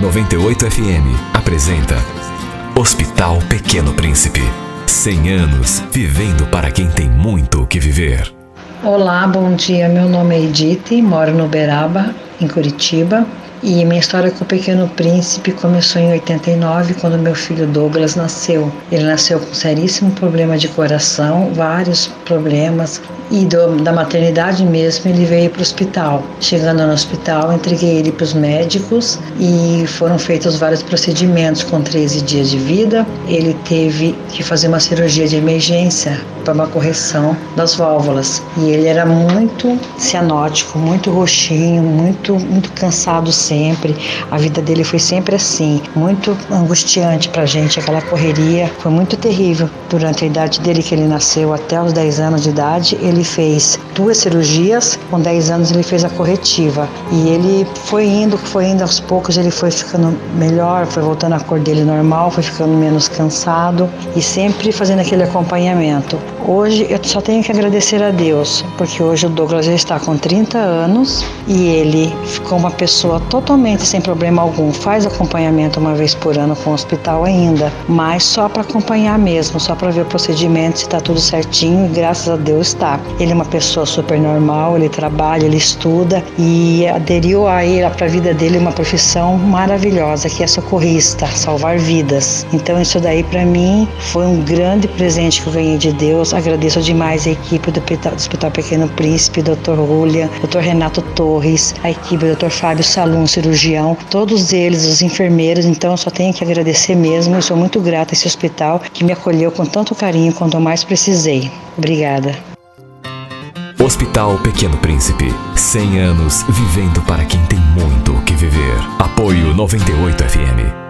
98 FM apresenta Hospital Pequeno Príncipe. 100 anos vivendo para quem tem muito o que viver. Olá, bom dia. Meu nome é Edith, moro no Uberaba, em Curitiba. E minha história com o Pequeno Príncipe começou em 89, quando meu filho Douglas nasceu. Ele nasceu com seríssimo problema de coração, vários problemas, e do, da maternidade mesmo ele veio para o hospital. Chegando no hospital, entreguei ele para os médicos e foram feitos vários procedimentos com 13 dias de vida. Ele teve que fazer uma cirurgia de emergência para uma correção das válvulas e ele era muito cianótico, muito roxinho, muito muito cansado sempre. A vida dele foi sempre assim, muito angustiante para a gente. Aquela correria foi muito terrível durante a idade dele que ele nasceu até os 10 anos de idade. Ele fez duas cirurgias, com 10 anos ele fez a corretiva. E ele foi indo, foi indo aos poucos, ele foi ficando melhor, foi voltando a cor dele normal, foi ficando menos cansado e sempre fazendo aquele acompanhamento. Hoje eu só tenho que agradecer a Deus, porque hoje o Douglas já está com 30 anos e ele ficou uma pessoa totalmente sem problema algum. Faz acompanhamento uma vez por ano com o hospital ainda, mas só para acompanhar mesmo, só para ver o procedimento se está tudo certinho e graças a Deus está. Ele é uma pessoa super normal, ele trabalha, ele estuda e aderiu aí para a vida dele uma profissão maravilhosa que é socorrista, salvar vidas. Então isso daí para mim foi um grande presente que eu ganhei de Deus. Agradeço demais a equipe do Hospital Pequeno Príncipe, Dr. Julia, Dr. Renato Torres, a equipe do Dr. Fábio Salum, cirurgião, todos eles, os enfermeiros. Então eu só tenho que agradecer mesmo. Eu sou muito grata a esse hospital que me acolheu com tanto carinho quanto eu mais precisei. Obrigada. Hospital Pequeno Príncipe. 100 anos vivendo para quem tem muito o que viver. Apoio 98 FM.